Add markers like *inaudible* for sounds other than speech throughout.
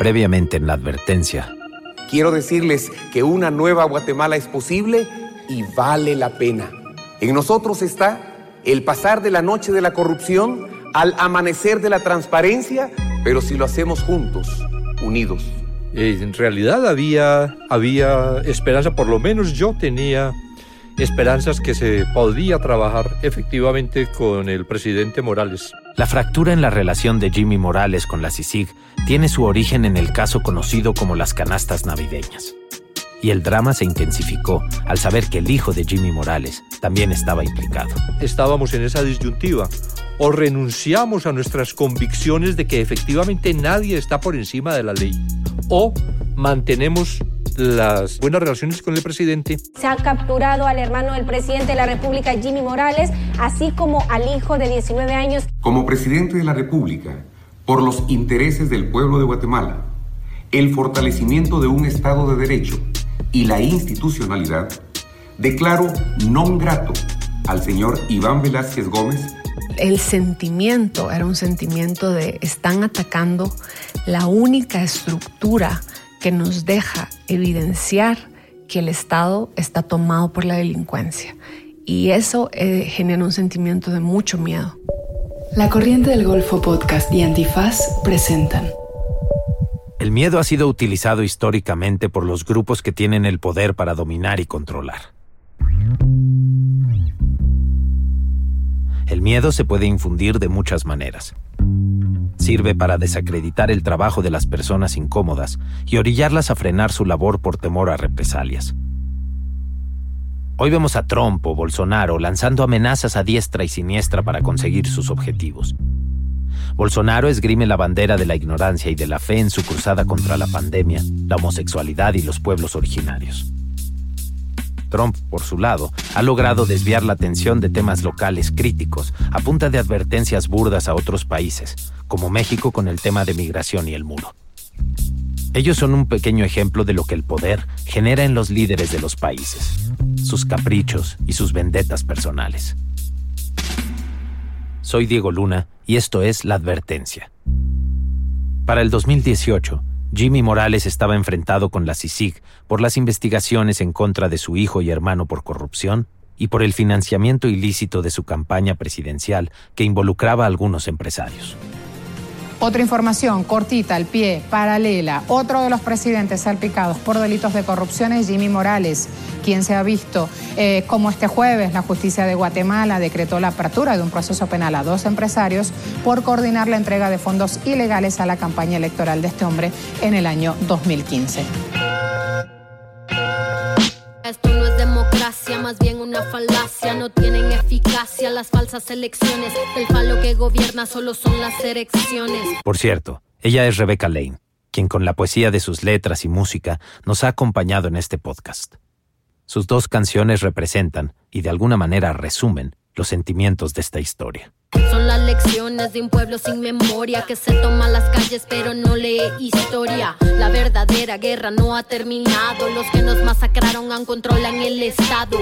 Previamente en la advertencia. Quiero decirles que una nueva Guatemala es posible y vale la pena. En nosotros está el pasar de la noche de la corrupción al amanecer de la transparencia, pero si lo hacemos juntos, unidos. En realidad había, había esperanza, por lo menos yo tenía esperanzas que se podía trabajar efectivamente con el presidente Morales. La fractura en la relación de Jimmy Morales con la CICIG tiene su origen en el caso conocido como las canastas navideñas. Y el drama se intensificó al saber que el hijo de Jimmy Morales también estaba implicado. Estábamos en esa disyuntiva. O renunciamos a nuestras convicciones de que efectivamente nadie está por encima de la ley. O mantenemos las buenas relaciones con el presidente. Se ha capturado al hermano del presidente de la República, Jimmy Morales, así como al hijo de 19 años. Como presidente de la República, por los intereses del pueblo de Guatemala, el fortalecimiento de un Estado de Derecho y la institucionalidad, declaro non grato al señor Iván Velázquez Gómez. El sentimiento era un sentimiento de están atacando la única estructura que nos deja evidenciar que el Estado está tomado por la delincuencia. Y eso eh, genera un sentimiento de mucho miedo. La Corriente del Golfo Podcast y Antifaz presentan. El miedo ha sido utilizado históricamente por los grupos que tienen el poder para dominar y controlar. El miedo se puede infundir de muchas maneras. Sirve para desacreditar el trabajo de las personas incómodas y orillarlas a frenar su labor por temor a represalias. Hoy vemos a Trump o Bolsonaro lanzando amenazas a diestra y siniestra para conseguir sus objetivos. Bolsonaro esgrime la bandera de la ignorancia y de la fe en su cruzada contra la pandemia, la homosexualidad y los pueblos originarios. Trump, por su lado, ha logrado desviar la atención de temas locales críticos a punta de advertencias burdas a otros países, como México con el tema de migración y el muro. Ellos son un pequeño ejemplo de lo que el poder genera en los líderes de los países, sus caprichos y sus vendetas personales. Soy Diego Luna y esto es La Advertencia. Para el 2018, Jimmy Morales estaba enfrentado con la CICIG por las investigaciones en contra de su hijo y hermano por corrupción y por el financiamiento ilícito de su campaña presidencial que involucraba a algunos empresarios. Otra información cortita, al pie, paralela. Otro de los presidentes salpicados por delitos de corrupción es Jimmy Morales, quien se ha visto eh, como este jueves la justicia de Guatemala decretó la apertura de un proceso penal a dos empresarios por coordinar la entrega de fondos ilegales a la campaña electoral de este hombre en el año 2015. Esto no es más bien una falacia. No tienen eficacia las falsas elecciones. Por cierto, ella es Rebecca Lane, quien con la poesía de sus letras y música nos ha acompañado en este podcast. Sus dos canciones representan, y de alguna manera resumen, los sentimientos de esta historia. Son las lecciones de un pueblo sin memoria que se toma las calles pero no lee historia. La verdadera guerra no ha terminado. Los que nos masacraron aún controlan el Estado.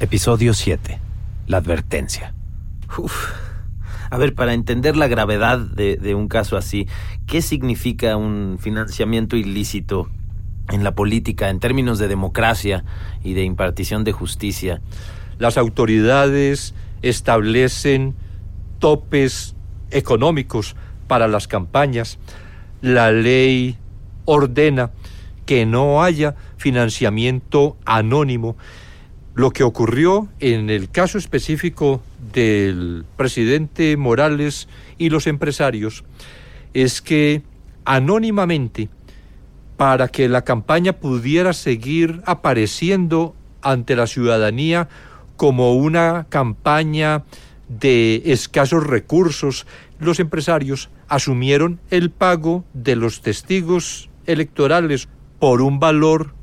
Episodio 7. La advertencia. Uf. A ver, para entender la gravedad de, de un caso así, ¿qué significa un financiamiento ilícito en la política en términos de democracia y de impartición de justicia? Las autoridades establecen topes económicos para las campañas. La ley ordena que no haya financiamiento anónimo. Lo que ocurrió en el caso específico del presidente Morales y los empresarios es que anónimamente, para que la campaña pudiera seguir apareciendo ante la ciudadanía como una campaña de escasos recursos, los empresarios asumieron el pago de los testigos electorales por un valor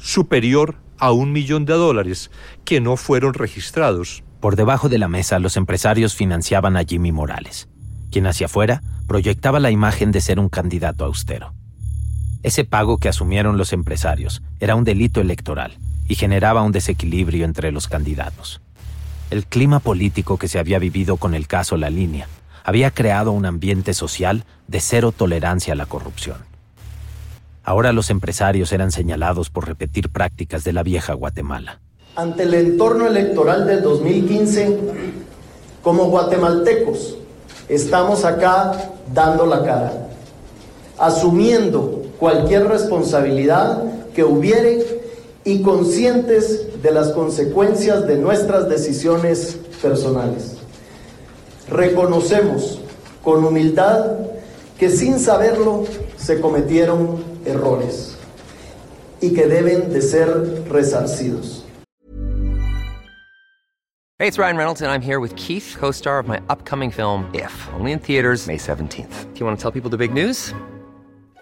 superior a un millón de dólares que no fueron registrados. Por debajo de la mesa, los empresarios financiaban a Jimmy Morales, quien hacia afuera proyectaba la imagen de ser un candidato austero. Ese pago que asumieron los empresarios era un delito electoral y generaba un desequilibrio entre los candidatos. El clima político que se había vivido con el caso La Línea había creado un ambiente social de cero tolerancia a la corrupción. Ahora los empresarios eran señalados por repetir prácticas de la vieja Guatemala. Ante el entorno electoral del 2015, como guatemaltecos, estamos acá dando la cara, asumiendo cualquier responsabilidad que hubiere y conscientes de las consecuencias de nuestras decisiones personales. Reconocemos con humildad que sin saberlo se cometieron errores y que deben de ser resarcidos. Hey, it's Ryan Reynolds and I'm here with Keith, co-star of my upcoming film If, only in theaters May 17th. Do you want to tell people the big news?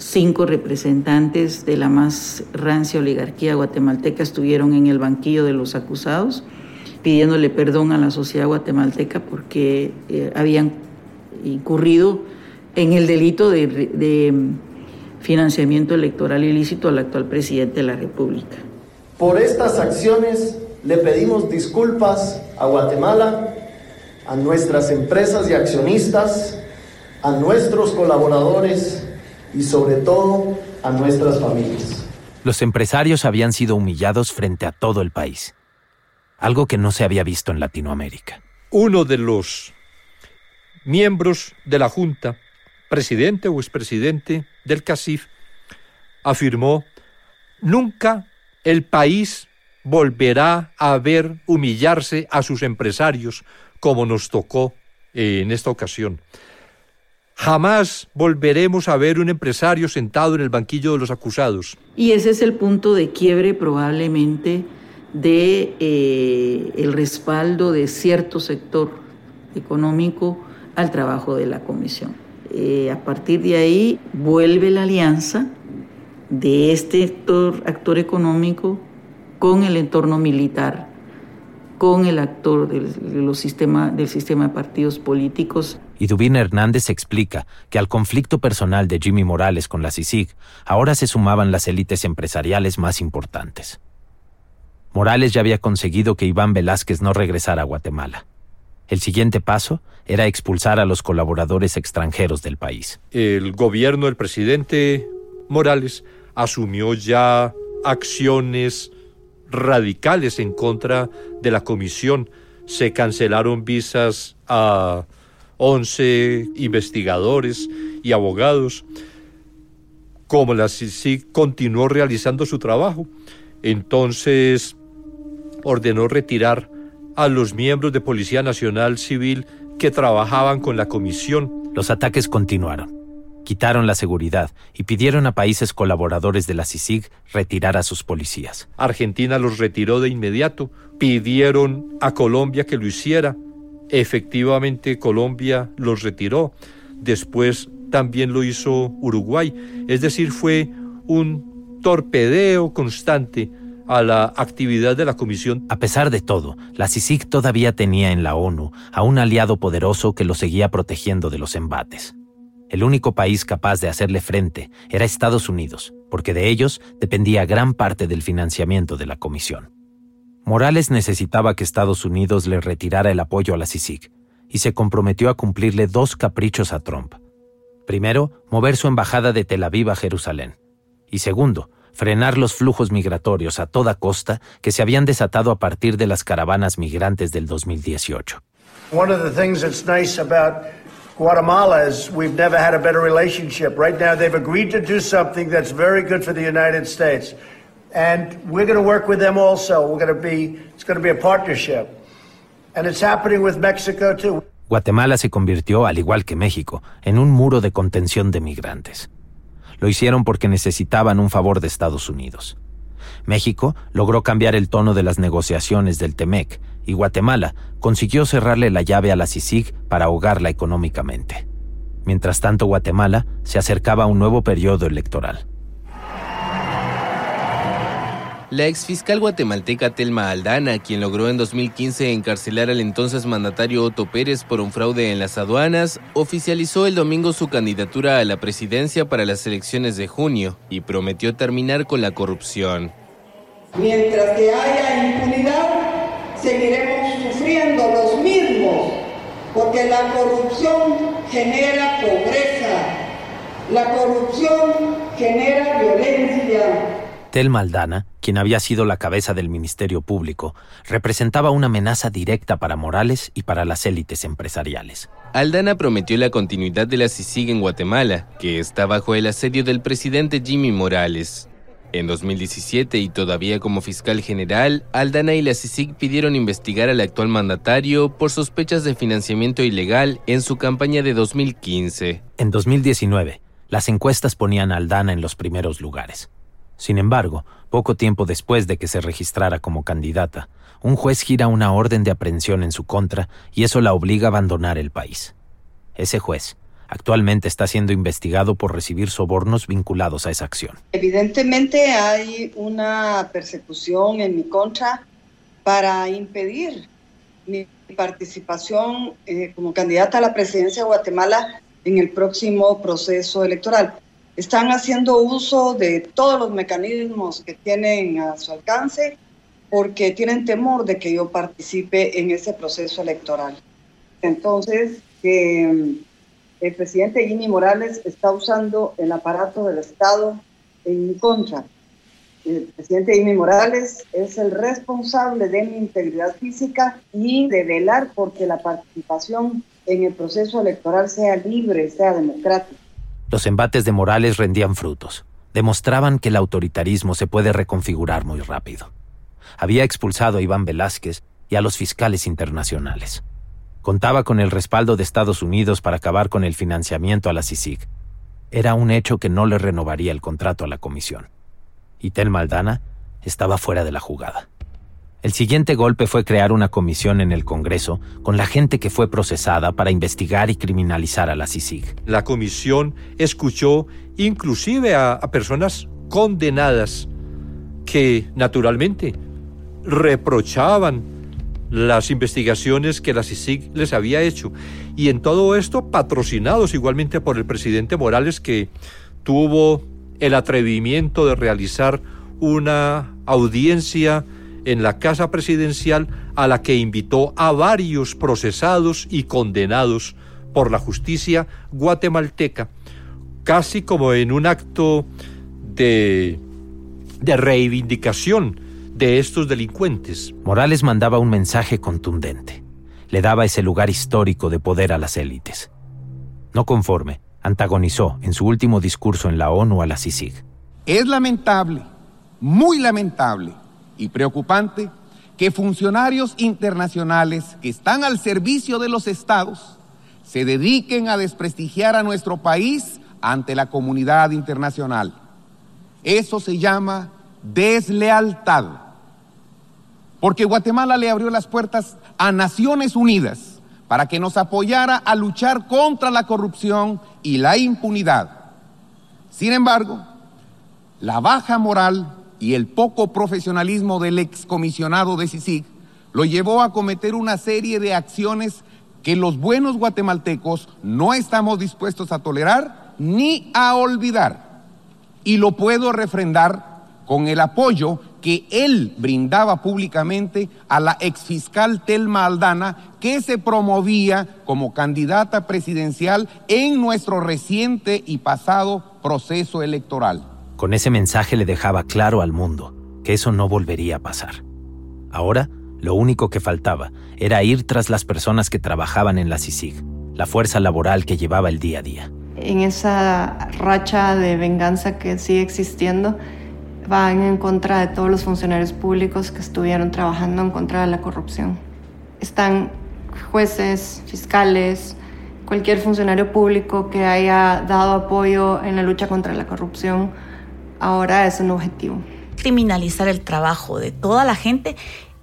cinco representantes de la más rancia oligarquía guatemalteca estuvieron en el banquillo de los acusados pidiéndole perdón a la sociedad guatemalteca porque eh, habían incurrido en el delito de, de financiamiento electoral ilícito al actual presidente de la República. Por estas acciones le pedimos disculpas a Guatemala, a nuestras empresas y accionistas, a nuestros colaboradores y sobre todo a nuestras familias. Los empresarios habían sido humillados frente a todo el país, algo que no se había visto en Latinoamérica. Uno de los miembros de la Junta, presidente o expresidente del CACIF, afirmó, nunca el país volverá a ver humillarse a sus empresarios como nos tocó en esta ocasión. Jamás volveremos a ver un empresario sentado en el banquillo de los acusados. Y ese es el punto de quiebre probablemente de eh, el respaldo de cierto sector económico al trabajo de la comisión. Eh, a partir de ahí vuelve la alianza de este actor, económico con el entorno militar, con el actor del, sistema, del sistema de partidos políticos. Y Dubín Hernández explica que al conflicto personal de Jimmy Morales con la CICIG, ahora se sumaban las élites empresariales más importantes. Morales ya había conseguido que Iván Velázquez no regresara a Guatemala. El siguiente paso era expulsar a los colaboradores extranjeros del país. El gobierno del presidente Morales asumió ya acciones radicales en contra de la comisión. Se cancelaron visas a 11 investigadores y abogados. Como la CICIG continuó realizando su trabajo, entonces ordenó retirar a los miembros de Policía Nacional Civil que trabajaban con la comisión. Los ataques continuaron. Quitaron la seguridad y pidieron a países colaboradores de la CICIG retirar a sus policías. Argentina los retiró de inmediato. Pidieron a Colombia que lo hiciera. Efectivamente, Colombia los retiró. Después también lo hizo Uruguay. Es decir, fue un torpedeo constante a la actividad de la Comisión. A pesar de todo, la CICIG todavía tenía en la ONU a un aliado poderoso que lo seguía protegiendo de los embates. El único país capaz de hacerle frente era Estados Unidos, porque de ellos dependía gran parte del financiamiento de la Comisión. Morales necesitaba que Estados Unidos le retirara el apoyo a la CICIG y se comprometió a cumplirle dos caprichos a Trump. Primero, mover su embajada de Tel Aviv a Jerusalén. Y segundo, frenar los flujos migratorios a toda costa que se habían desatado a partir de las caravanas migrantes del 2018. One of the things that's nice about Guatemala is we've never had a better relationship. Right now, they've agreed to do something that's very good for the United States. And we're going to work with them also. We're going to be, it's going to be a partnership. And it's happening with Mexico too. Guatemala se convirtió, al igual que México, en un muro de contención de migrantes. Lo hicieron porque necesitaban un favor de Estados Unidos. México logró cambiar el tono de las negociaciones del TEMEC y Guatemala consiguió cerrarle la llave a la CICIG para ahogarla económicamente. Mientras tanto, Guatemala se acercaba a un nuevo periodo electoral. La exfiscal guatemalteca Telma Aldana, quien logró en 2015 encarcelar al entonces mandatario Otto Pérez por un fraude en las aduanas, oficializó el domingo su candidatura a la presidencia para las elecciones de junio y prometió terminar con la corrupción. Mientras que haya impunidad, seguiremos sufriendo los mismos, porque la corrupción genera pobreza, la corrupción genera violencia, Telma Aldana, quien había sido la cabeza del Ministerio Público, representaba una amenaza directa para Morales y para las élites empresariales. Aldana prometió la continuidad de la CICIG en Guatemala, que está bajo el asedio del presidente Jimmy Morales. En 2017 y todavía como fiscal general, Aldana y la CICIG pidieron investigar al actual mandatario por sospechas de financiamiento ilegal en su campaña de 2015. En 2019, las encuestas ponían a Aldana en los primeros lugares. Sin embargo, poco tiempo después de que se registrara como candidata, un juez gira una orden de aprehensión en su contra y eso la obliga a abandonar el país. Ese juez actualmente está siendo investigado por recibir sobornos vinculados a esa acción. Evidentemente hay una persecución en mi contra para impedir mi participación eh, como candidata a la presidencia de Guatemala en el próximo proceso electoral están haciendo uso de todos los mecanismos que tienen a su alcance porque tienen temor de que yo participe en ese proceso electoral. Entonces, mm, el presidente Jimmy Morales está usando el aparato del Estado en mi contra. El presidente Jimmy Morales es el responsable de mi integridad física y de velar porque la participación en el proceso electoral sea libre, sea democrática. Los embates de Morales rendían frutos. Demostraban que el autoritarismo se puede reconfigurar muy rápido. Había expulsado a Iván Velázquez y a los fiscales internacionales. Contaba con el respaldo de Estados Unidos para acabar con el financiamiento a la CICIG. Era un hecho que no le renovaría el contrato a la comisión. Y Tel Maldana estaba fuera de la jugada. El siguiente golpe fue crear una comisión en el Congreso con la gente que fue procesada para investigar y criminalizar a la CICIG. La comisión escuchó inclusive a, personas condenadas que naturalmente reprochaban las investigaciones que la CICIG les había hecho. Y en todo esto patrocinados igualmente por el presidente Morales que tuvo el atrevimiento de realizar una audiencia en la Casa Presidencial a la que invitó a varios procesados y condenados por la justicia guatemalteca, casi como en un acto de, de reivindicación de estos delincuentes. Morales mandaba un mensaje contundente. Le daba ese lugar histórico de poder a las élites. No conforme, antagonizó en su último discurso en la ONU a la CICIG. Es lamentable, muy lamentable, y preocupante que funcionarios internacionales que están al servicio de los estados se dediquen a desprestigiar a nuestro país ante la comunidad internacional. Eso se llama deslealtad. Porque Guatemala le abrió las puertas a Naciones Unidas para que nos apoyara a luchar contra la corrupción y la impunidad. Sin embargo, la baja moral y el poco profesionalismo del excomisionado de CICIG lo llevó a cometer una serie de acciones que los buenos guatemaltecos no estamos dispuestos a tolerar ni a olvidar. Y lo puedo refrendar con el apoyo que él brindaba públicamente a la exfiscal Telma Aldana, que se promovía como candidata presidencial en nuestro reciente y pasado proceso electoral. Con ese mensaje le dejaba claro al mundo que eso no volvería a pasar. Ahora, lo único que faltaba era ir tras las personas que trabajaban en la CICIG, la fuerza laboral que llevaba el día a día. En esa racha de venganza que sigue existiendo, van en contra de todos los funcionarios públicos que estuvieron trabajando en contra de la corrupción. Están jueces, fiscales, cualquier funcionario público que haya dado apoyo en la lucha contra la corrupción ahora es un objetivo. Criminalizar el trabajo de toda la gente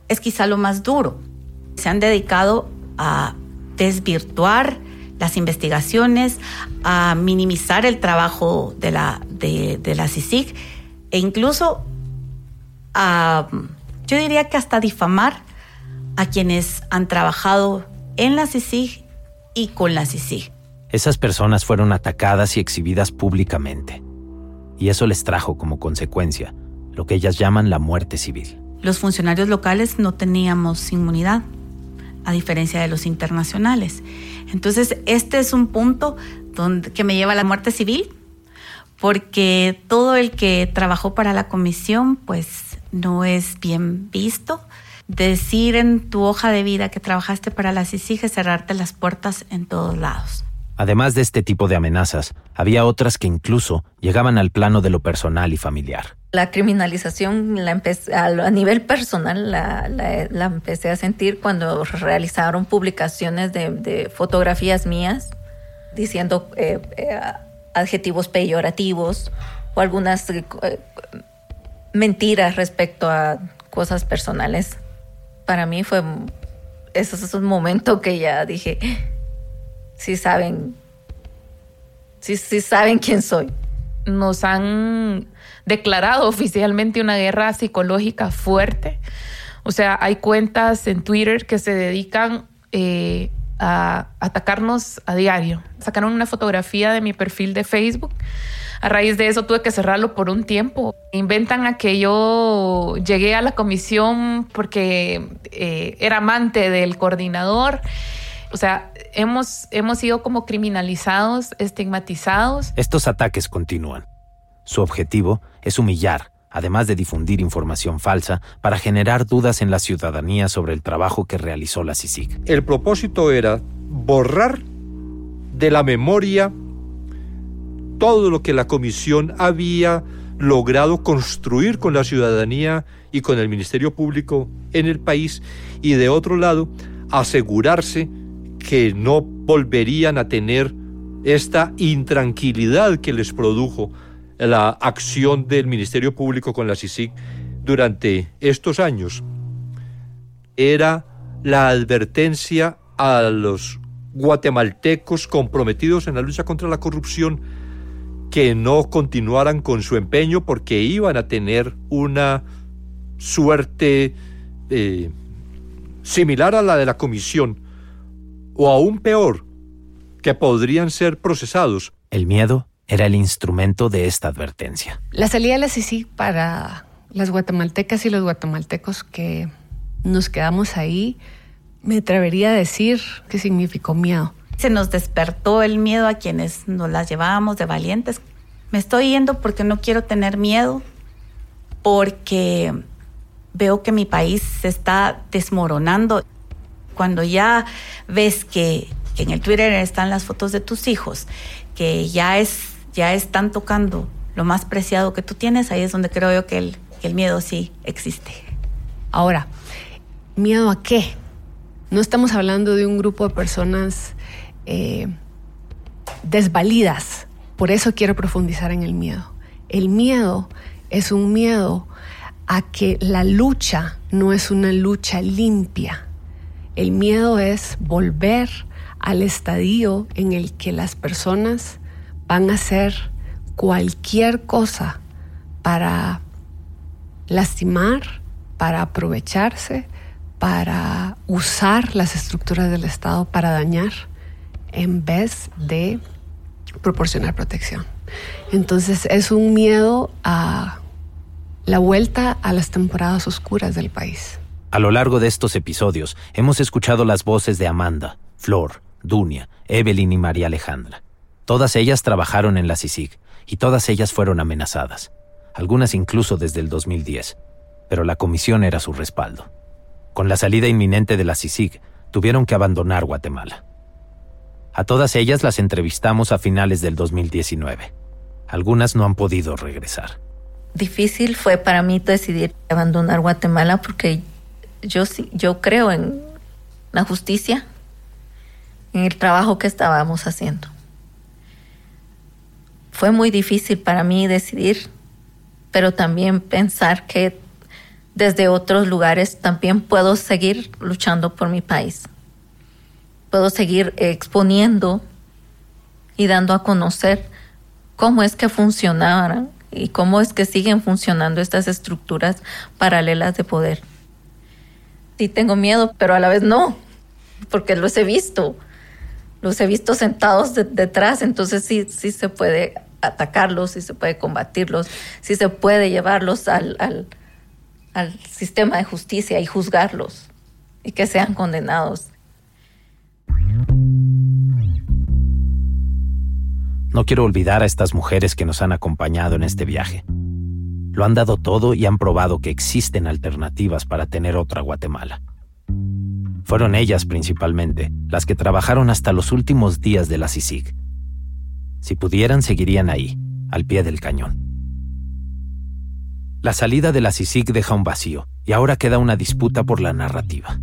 es quizá lo más duro. Se han dedicado a desvirtuar las investigaciones, a minimizar el trabajo de la, de, de la CICIG e incluso a, yo diría que hasta difamar a quienes han trabajado en la CICIG y con la CICIG. Esas personas fueron atacadas y exhibidas públicamente. Y eso les trajo como consecuencia lo que ellas llaman la muerte civil. Los funcionarios locales no teníamos inmunidad, a diferencia de los internacionales. Entonces, este es un punto que me lleva a la muerte civil, porque todo el que trabajó para la comisión, pues no es bien visto. Decir en tu hoja de vida que trabajaste para la CICIG es cerrarte las puertas en todos lados. Además de este tipo de amenazas, había otras que incluso llegaban al plano de lo personal y familiar. La criminalización a, nivel personal la, empecé a sentir cuando realizaron publicaciones de, fotografías mías diciendo eh, eh, adjetivos peyorativos o algunas eh, mentiras respecto a cosas personales. Para mí fue, eso es un momento que ya dije, sí saben, sí, sí saben quién soy. Nos han declarado oficialmente una guerra psicológica fuerte. O sea, hay cuentas en Twitter que se dedican eh, a atacarnos a diario. Sacaron una fotografía de mi perfil de Facebook. A raíz de eso tuve que cerrarlo por un tiempo. Inventan a que yo llegué a la comisión porque eh, era amante del coordinador. O sea, hemos, hemos sido como criminalizados, estigmatizados. Estos ataques continúan. Su objetivo es humillar, además de difundir información falsa para generar dudas en la ciudadanía sobre el trabajo que realizó la CICIG. El propósito era borrar de la memoria todo lo que la comisión había logrado construir con la ciudadanía y con el Ministerio Público en el país y de otro lado asegurarse que no volverían a tener esta intranquilidad que les produjo la acción del Ministerio Público con la CICIG durante estos años. Era la advertencia a los guatemaltecos comprometidos en la lucha contra la corrupción que no continuaran con su empeño porque iban a tener una suerte eh, similar a la de la comisión o aún peor, que podrían ser procesados. El miedo era el instrumento de esta advertencia. La salida de la CICI para las guatemaltecas y los guatemaltecos que nos quedamos ahí, me atrevería a decir que significó miedo. Se nos despertó el miedo a quienes nos las llevábamos de valientes. Me estoy yendo porque no quiero tener miedo, porque veo que mi país se está desmoronando cuando ya ves que, en el Twitter están las fotos de tus hijos, que ya, es, ya están tocando lo más preciado que tú tienes, ahí es donde creo yo que el, miedo sí existe. Ahora, ¿miedo a qué? No estamos hablando de un grupo de personas eh, desvalidas. Por eso quiero profundizar en el miedo. El miedo es un miedo a que la lucha no es una lucha limpia. El miedo es volver al estadio en el que las personas van a hacer cualquier cosa para lastimar, para aprovecharse, para usar las estructuras del Estado para dañar en vez de proporcionar protección. Entonces es un miedo a la vuelta a las temporadas oscuras del país. A lo largo de estos episodios hemos escuchado las voces de Amanda, Flor, Dunia, Evelyn y María Alejandra. Todas ellas trabajaron en la CICIG y todas ellas fueron amenazadas, algunas incluso desde el 2010, pero la comisión era su respaldo. Con la salida inminente de la CICIG, tuvieron que abandonar Guatemala. A todas ellas las entrevistamos a finales del 2019. Algunas no han podido regresar. Difícil fue para mí decidir abandonar Guatemala porque yo, yo creo en la justicia, en el trabajo que estábamos haciendo. Fue muy difícil para mí decidir, pero también pensar que desde otros lugares también puedo seguir luchando por mi país. Puedo seguir exponiendo y dando a conocer cómo es que funcionaban y cómo es que siguen funcionando estas estructuras paralelas de poder. Sí tengo miedo, pero a la vez no, porque los he visto, los he visto sentados detrás, entonces sí, sí se puede atacarlos, sí se puede combatirlos, sí se puede llevarlos al, al, al sistema de justicia y juzgarlos y que sean condenados. No quiero olvidar a estas mujeres que nos han acompañado en este viaje. Lo han dado todo y han probado que existen alternativas para tener otra Guatemala. Fueron ellas principalmente las que trabajaron hasta los últimos días de la CICIG. Si pudieran, seguirían ahí, al pie del cañón. La salida de la CICIG deja un vacío y ahora queda una disputa por la narrativa.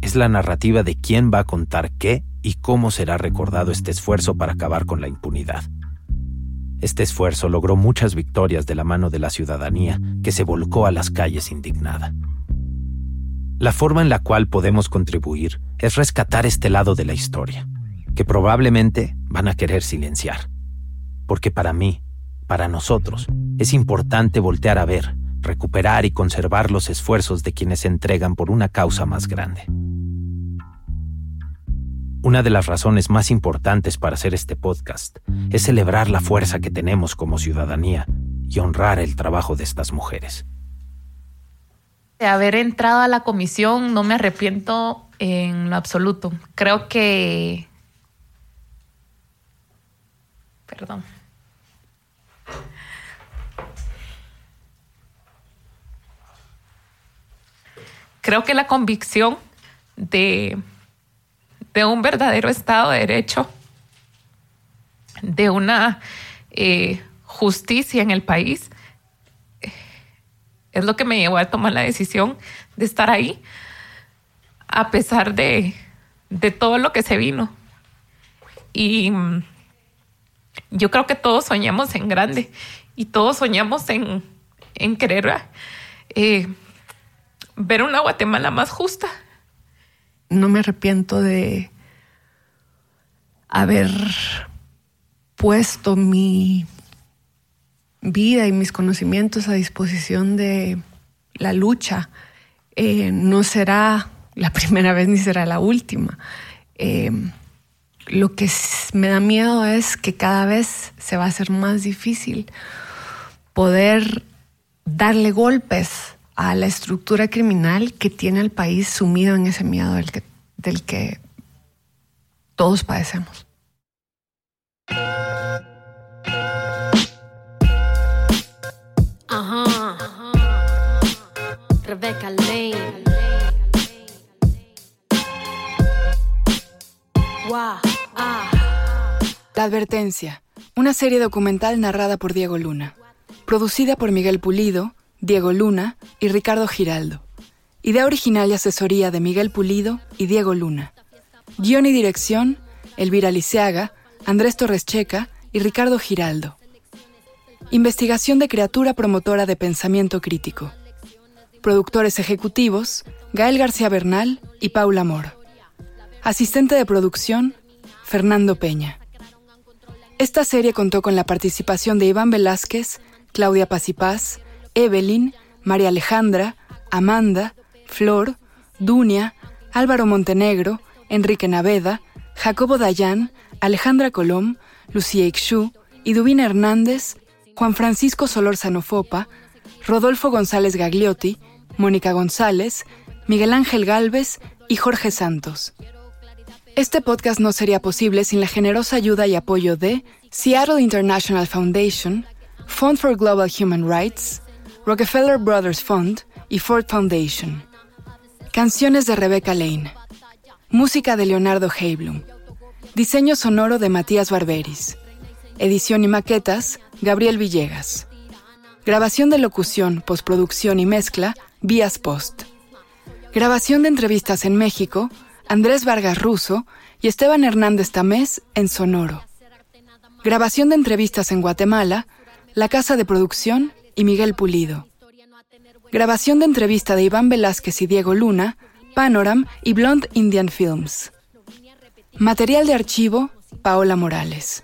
Es la narrativa de quién va a contar qué y cómo será recordado este esfuerzo para acabar con la impunidad. Este esfuerzo logró muchas victorias de la mano de la ciudadanía que se volcó a las calles indignada. La forma en la cual podemos contribuir es rescatar este lado de la historia, que probablemente van a querer silenciar. Porque para mí, para nosotros, es importante voltear a ver, recuperar y conservar los esfuerzos de quienes se entregan por una causa más grande. Una de las razones más importantes para hacer este podcast es celebrar la fuerza que tenemos como ciudadanía y honrar el trabajo de estas mujeres. De haber entrado a la comisión no me arrepiento en lo absoluto. Creo que... Perdón. Creo que la convicción de de un verdadero Estado de Derecho, de una eh, justicia en el país, es lo que me llevó a tomar la decisión de estar ahí, a pesar de, todo lo que se vino. Y mm, yo creo que todos soñamos en grande y todos soñamos en, querer eh, ver una Guatemala más justa no me arrepiento de haber puesto mi vida y mis conocimientos a disposición de la lucha. Eh, no será la *laughs* primera vez ni será la última. Eh, lo que me da miedo es que cada vez se va a hacer más difícil poder darle golpes a la estructura criminal que tiene al país sumido en ese miedo del que, del que todos padecemos. Ajá. Rebecca Lane. Ah. La advertencia, una serie documental narrada por Diego Luna, producida por Miguel Pulido Diego Luna y Ricardo Giraldo. Idea original y asesoría de Miguel Pulido y Diego Luna. Guión y dirección, Elvira Liceaga, Andrés Torres Checa y Ricardo Giraldo. Investigación de criatura promotora de pensamiento crítico. Productores ejecutivos, Gael García Bernal y Paula Mor. Asistente de producción, Fernando Peña. Esta serie contó con la participación de Iván Velázquez, Claudia Paz Evelyn, María Alejandra, Amanda, Flor, Dunia, Álvaro Montenegro, Enrique Naveda, Jacobo Dayan, Alejandra Colom, Lucía Ixú, Idubina Hernández, Juan Francisco Solor Sanofopa, Rodolfo González Gagliotti, Mónica González, Miguel Ángel Galvez y Jorge Santos. Este podcast no sería posible sin la generosa ayuda y apoyo de Seattle International Foundation, Fund for Global Human Rights, Rockefeller Brothers Fund y Ford Foundation. Canciones de Rebecca Lane. Música de Leonardo Heiblum. Diseño sonoro de Matías Barberis. Edición y maquetas, Gabriel Villegas. Grabación de locución, postproducción y mezcla, Vías Post. Grabación de entrevistas en México, Andrés Vargas Russo y Esteban Hernández Tamés en Sonoro. Grabación de entrevistas en Guatemala, La Casa de Producción y Miguel Pulido. Grabación de entrevista de Iván Velázquez y Diego Luna, Panoram y Blonde Indian Films. Material de archivo, Paola Morales.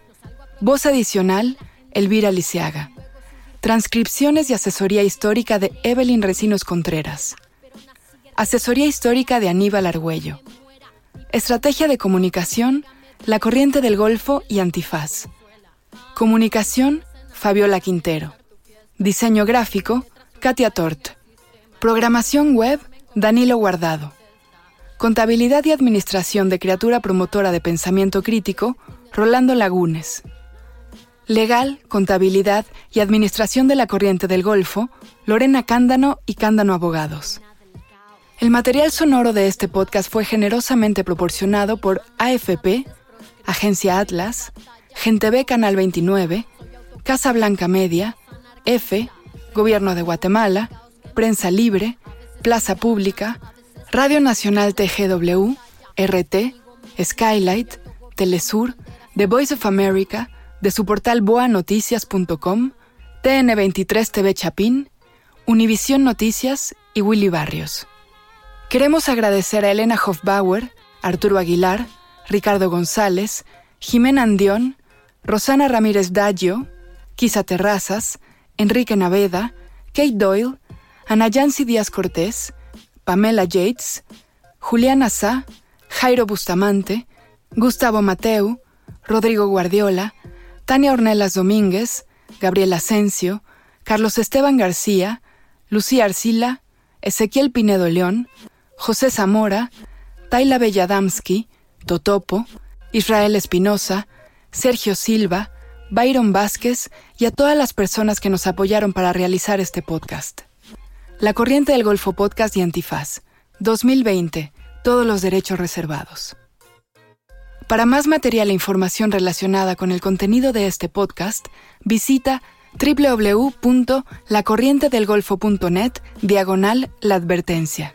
Voz adicional, Elvira Lisiaga. Transcripciones y asesoría histórica de Evelyn Recinos Contreras. Asesoría histórica de Aníbal Argüello. Estrategia de comunicación, La Corriente del Golfo y Antifaz. Comunicación, Fabiola Quintero. Diseño gráfico, Katia Tort. Programación web, Danilo Guardado. Contabilidad y Administración de Criatura Promotora de Pensamiento Crítico, Rolando Lagunes. Legal, Contabilidad y Administración de la Corriente del Golfo, Lorena Cándano y Cándano Abogados. El material sonoro de este podcast fue generosamente proporcionado por AFP, Agencia Atlas, Gente B Canal 29, Casa Blanca Media, F, Gobierno de Guatemala, Prensa Libre, Plaza Pública, Radio Nacional TGW, RT, Skylight, Telesur, The Voice of America, de su portal boanoticias.com, TN23 TV Chapín, Univisión Noticias y Willy Barrios. Queremos agradecer a Elena Hofbauer, Arturo Aguilar, Ricardo González, Jimena Andión, Rosana Ramírez Daggio, Kisa Terrazas, Enrique Naveda, Kate Doyle, Ana Yancy Díaz Cortés, Pamela Yates, Juliana Sá, Jairo Bustamante, Gustavo Mateu, Rodrigo Guardiola, Tania Ornelas Domínguez, Gabriel Asensio, Carlos Esteban García, Lucía Arcila, Ezequiel Pinedo León, José Zamora, Taila Belladamsky, Totopo, Israel Espinosa, Sergio Silva, Byron Vázquez y a todas las personas que nos apoyaron para realizar este podcast. La Corriente del Golfo Podcast y Antifaz, 2020, todos los derechos reservados. Para más material e información relacionada con el contenido de este podcast, visita www.lacorrientedelgolfo.net diagonal la advertencia.